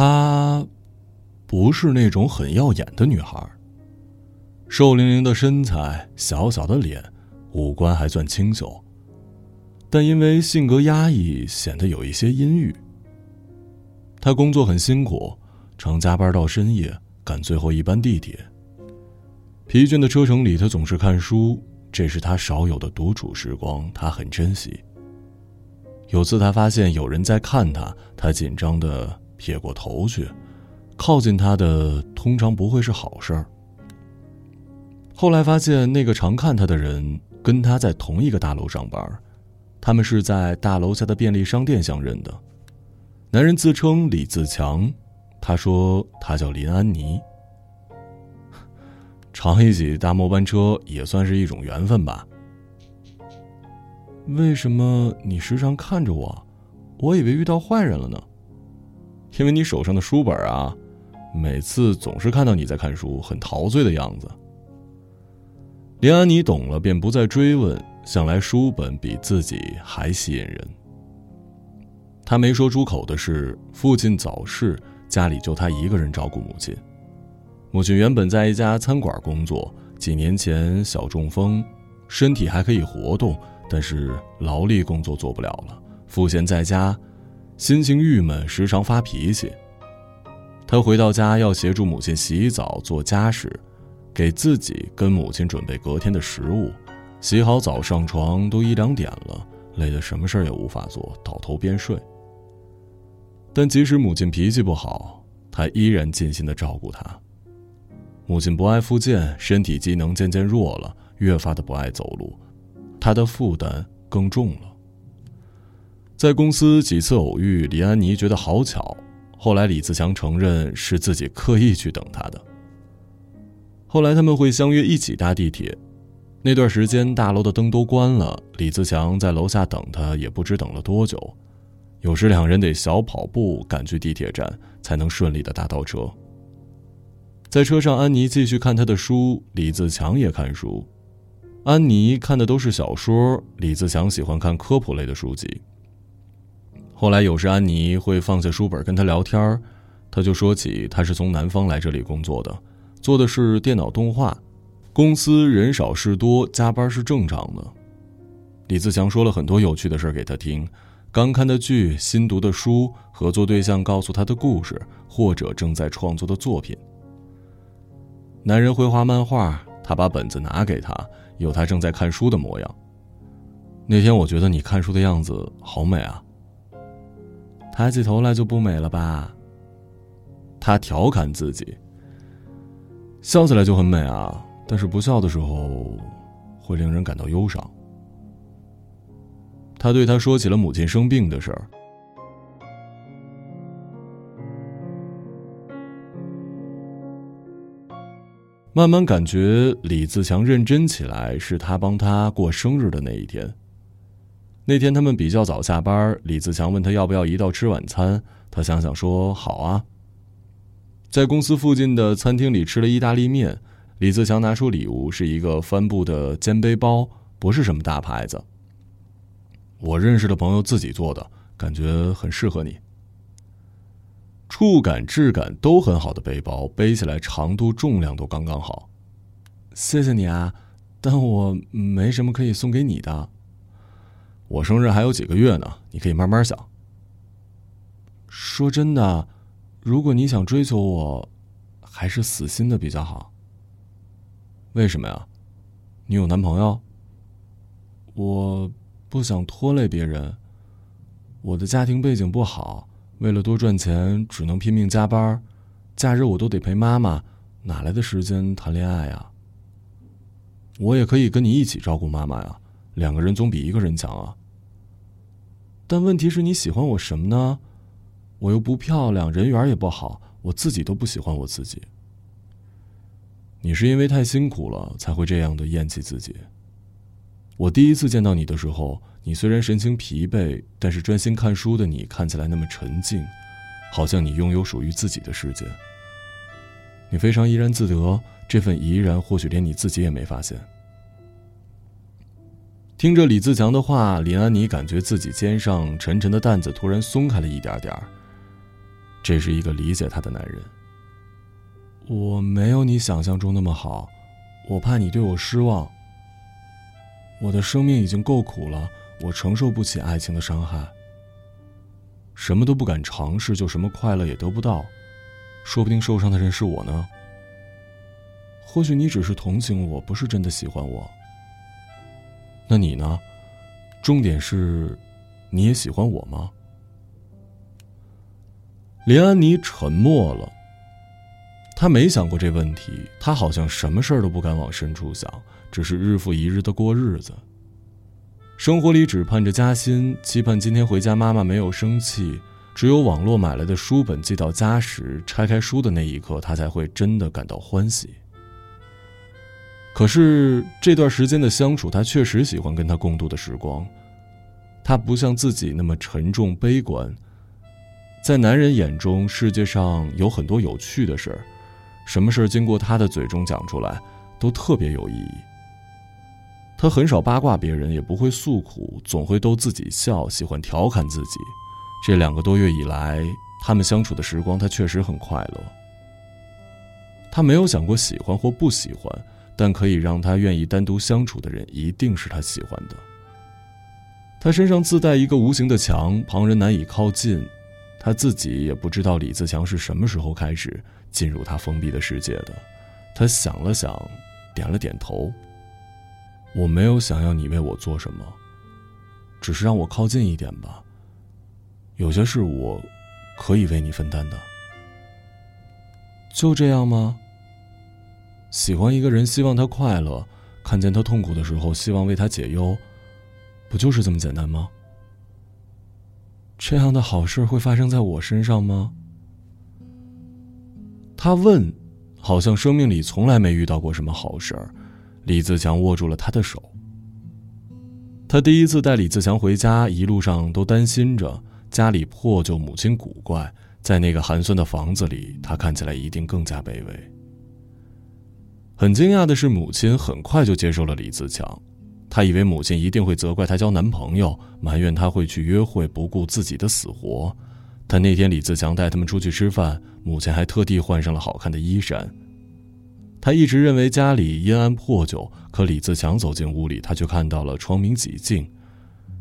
她不是那种很耀眼的女孩，瘦伶伶的身材，小小的脸，五官还算清秀。但因为性格压抑，显得有一些阴郁。她工作很辛苦，常加班到深夜，赶最后一班地铁。疲倦的车程里，她总是看书，这是她少有的独处时光，她很珍惜。有次，她发现有人在看她，她紧张的撇过头去。靠近他的通常不会是好事儿。后来发现，那个常看她的人跟她在同一个大楼上班。他们是在大楼下的便利商店相认的。男人自称李自强，他说他叫林安妮。常一起搭末班车也算是一种缘分吧。为什么你时常看着我？我以为遇到坏人了呢。因为你手上的书本啊，每次总是看到你在看书，很陶醉的样子。林安妮懂了，便不再追问。想来书本比自己还吸引人。他没说出口的是，父亲早逝，家里就他一个人照顾母亲。母亲原本在一家餐馆工作，几年前小中风，身体还可以活动，但是劳力工作做不了了。赋闲在家，心情郁闷，时常发脾气。他回到家要协助母亲洗澡、做家事，给自己跟母亲准备隔天的食物。洗好澡上床都一两点了，累得什么事儿也无法做，倒头便睡。但即使母亲脾气不好，他依然尽心的照顾她。母亲不爱复健，身体机能渐渐弱了，越发的不爱走路，他的负担更重了。在公司几次偶遇，李安妮觉得好巧。后来李自强承认是自己刻意去等她的。后来他们会相约一起搭地铁。那段时间，大楼的灯都关了，李自强在楼下等他，也不知等了多久。有时两人得小跑步赶去地铁站，才能顺利的搭到车。在车上，安妮继续看他的书，李自强也看书。安妮看的都是小说，李自强喜欢看科普类的书籍。后来有时安妮会放下书本跟他聊天，他就说起他是从南方来这里工作的，做的是电脑动画。公司人少事多，加班是正常的。李自强说了很多有趣的事给他听，刚看的剧、新读的书、合作对象告诉他的故事，或者正在创作的作品。男人会画漫画，他把本子拿给他，有他正在看书的模样。那天我觉得你看书的样子好美啊。抬起头来就不美了吧？他调侃自己。笑起来就很美啊。但是不笑的时候，会令人感到忧伤。他对他说起了母亲生病的事儿。慢慢感觉李自强认真起来，是他帮他过生日的那一天。那天他们比较早下班，李自强问他要不要一道吃晚餐，他想想说好啊。在公司附近的餐厅里吃了意大利面。李自强拿出礼物，是一个帆布的肩背包，不是什么大牌子。我认识的朋友自己做的，感觉很适合你。触感、质感都很好的背包，背起来长度、重量都刚刚好。谢谢你啊，但我没什么可以送给你的。我生日还有几个月呢，你可以慢慢想。说真的，如果你想追求我，还是死心的比较好。为什么呀？你有男朋友？我不想拖累别人。我的家庭背景不好，为了多赚钱，只能拼命加班，假日我都得陪妈妈，哪来的时间谈恋爱呀？我也可以跟你一起照顾妈妈呀，两个人总比一个人强啊。但问题是你喜欢我什么呢？我又不漂亮，人缘也不好，我自己都不喜欢我自己。你是因为太辛苦了才会这样的厌弃自己。我第一次见到你的时候，你虽然神情疲惫，但是专心看书的你看起来那么沉静，好像你拥有属于自己的世界。你非常怡然自得，这份怡然或许连你自己也没发现。听着李自强的话，林安妮感觉自己肩上沉沉的担子突然松开了一点点这是一个理解她的男人。我没有你想象中那么好，我怕你对我失望。我的生命已经够苦了，我承受不起爱情的伤害。什么都不敢尝试，就什么快乐也得不到，说不定受伤的人是我呢。或许你只是同情我，不是真的喜欢我。那你呢？重点是，你也喜欢我吗？林安妮沉默了。他没想过这问题，他好像什么事儿都不敢往深处想，只是日复一日的过日子。生活里只盼着加薪，期盼今天回家妈妈没有生气。只有网络买来的书本寄到家时，拆开书的那一刻，他才会真的感到欢喜。可是这段时间的相处，他确实喜欢跟他共度的时光。他不像自己那么沉重悲观，在男人眼中，世界上有很多有趣的事儿，什么事儿经过他的嘴中讲出来，都特别有意义。他很少八卦别人，也不会诉苦，总会逗自己笑，喜欢调侃自己。这两个多月以来，他们相处的时光，他确实很快乐。他没有想过喜欢或不喜欢。但可以让他愿意单独相处的人，一定是他喜欢的。他身上自带一个无形的墙，旁人难以靠近。他自己也不知道李自强是什么时候开始进入他封闭的世界的。他想了想，点了点头。我没有想要你为我做什么，只是让我靠近一点吧。有些事我可以为你分担的。就这样吗？喜欢一个人，希望他快乐；看见他痛苦的时候，希望为他解忧，不就是这么简单吗？这样的好事会发生在我身上吗？他问，好像生命里从来没遇到过什么好事儿。李自强握住了他的手。他第一次带李自强回家，一路上都担心着家里破旧，母亲古怪，在那个寒酸的房子里，他看起来一定更加卑微。很惊讶的是，母亲很快就接受了李自强。他以为母亲一定会责怪他交男朋友，埋怨他会去约会，不顾自己的死活。但那天李自强带他们出去吃饭，母亲还特地换上了好看的衣衫。他一直认为家里阴暗破旧，可李自强走进屋里，他却看到了窗明几净。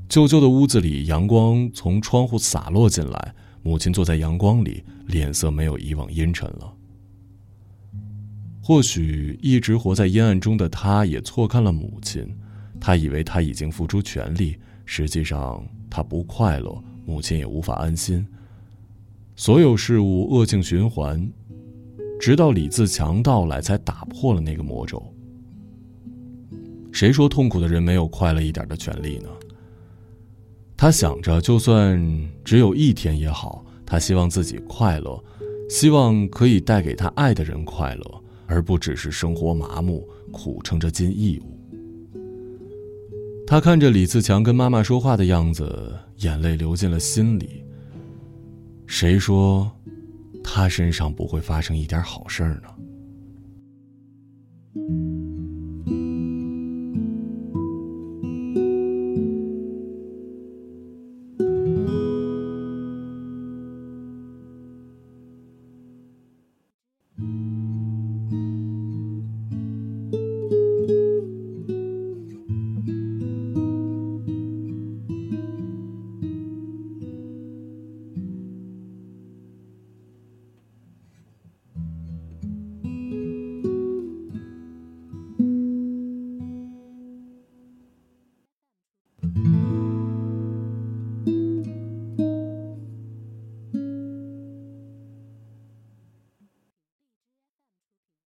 旧旧的屋子里，阳光从窗户洒落进来，母亲坐在阳光里，脸色没有以往阴沉了。或许一直活在阴暗中的他，也错看了母亲。他以为他已经付出全力，实际上他不快乐，母亲也无法安心。所有事物恶性循环，直到李自强到来，才打破了那个魔咒。谁说痛苦的人没有快乐一点的权利呢？他想着，就算只有一天也好，他希望自己快乐，希望可以带给他爱的人快乐。而不只是生活麻木，苦撑着尽义务。他看着李自强跟妈妈说话的样子，眼泪流进了心里。谁说他身上不会发生一点好事儿呢？